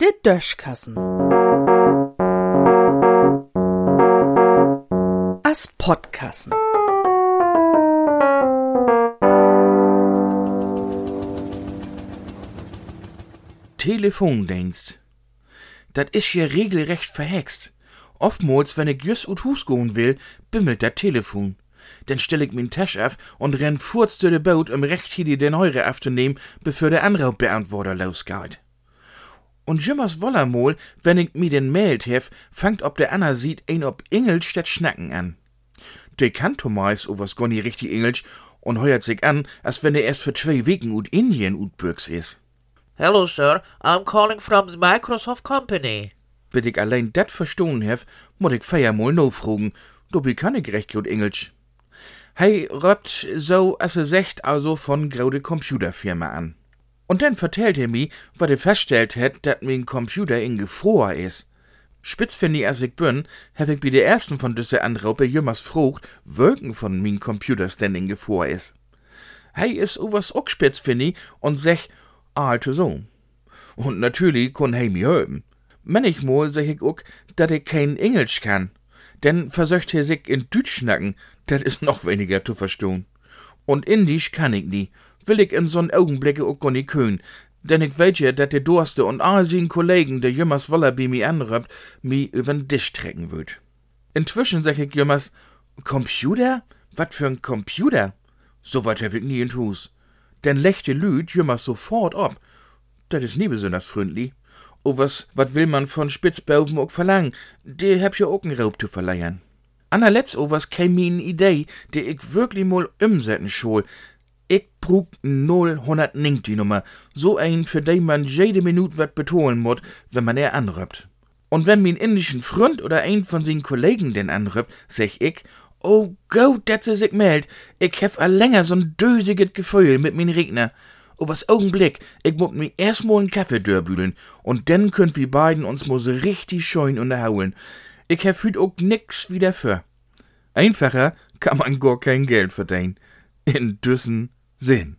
Der Döschkassen. As Podkassen. Telefondienst. Dat is ja regelrecht verhext. Oftmals, wenn ich jüss ut Hus gehen will, bimmelt dat Telefon. Dann stell ich min Tasch auf und renn furz durch de Boot, um recht hier den Eure aufzunehmen, bevor der Anraubbeantworter losgeht. Und jimmers wollermol, wenn ich mi den mailt hef, fangt ob der Anna sieht ein ob Engelsch statt Schnacken an. Der kann Thomas o was gonni richtig Engelsch und heuert sich an, als wenn er erst für zwei Wegen ut Indien ut Bürgs is. Hello, sir. I'm calling from the Microsoft Company. Wenn ich allein dat verstohlen hef, muss ich feiermol no fragen. Dobi kann ich recht gut Englisch. Hei röpt so, as er secht also von graude Computerfirma an. Und dann vertellt er mi, wat er feststellt het, dat mein Computer in Gefroer is. Spitz find ich, as ich bin, hab ich bei der ersten von düsse Anraupe jümmers frucht, Wolken von min in Gefroer is. Hei is owas ook spitz find ich und sech, alte so. Und natürlich kon hei mi helfen. Manchmal sag ich ook, dat ich kein Englisch kann. Denn versöcht er sich in Deutsch schnacken, dat is noch weniger zu verstehen. Und Indisch kann ich nie, will ich in so'n Augenblicke ook gar nicht können. Denn ich weet ja, dat der Durste und all sin Kollegen, der jümmers woller bi mi anröpt, mi übern Tisch trecken würd. Inzwischen sag ich jümmers, Computer? Wat für ein Computer? So wat hab ich nie in Hus. Denn lechte Lüd jümmers sofort ab. Dat is nie besonders freundlich. O was, wat will man von Spitzbaufen ook verlangen? Der hab ja ook n Raub zu verleihen. Anerletzt o was käm mi n Idee, die ich wirklich mal umsetzen schol. Ich brug 0 die Nummer. So ein, für den man jede Minute wat betonen muss, wenn man er anröpt. Und wenn min indischen Freund oder ein von sin Kollegen den anröpt, sag ich, oh Gott, dat se sich meldt. Ich hef a länger so'n dösiget Gefühl mit min Regner. Oh, was Augenblick, ich muss mir erstmal einen Kaffee dörbüdeln und dann könnt wir beiden uns so richtig schön unterhauen. Ich hüt auch nix wieder für. Einfacher kann man gar kein Geld verdienen. In düssen Sinn.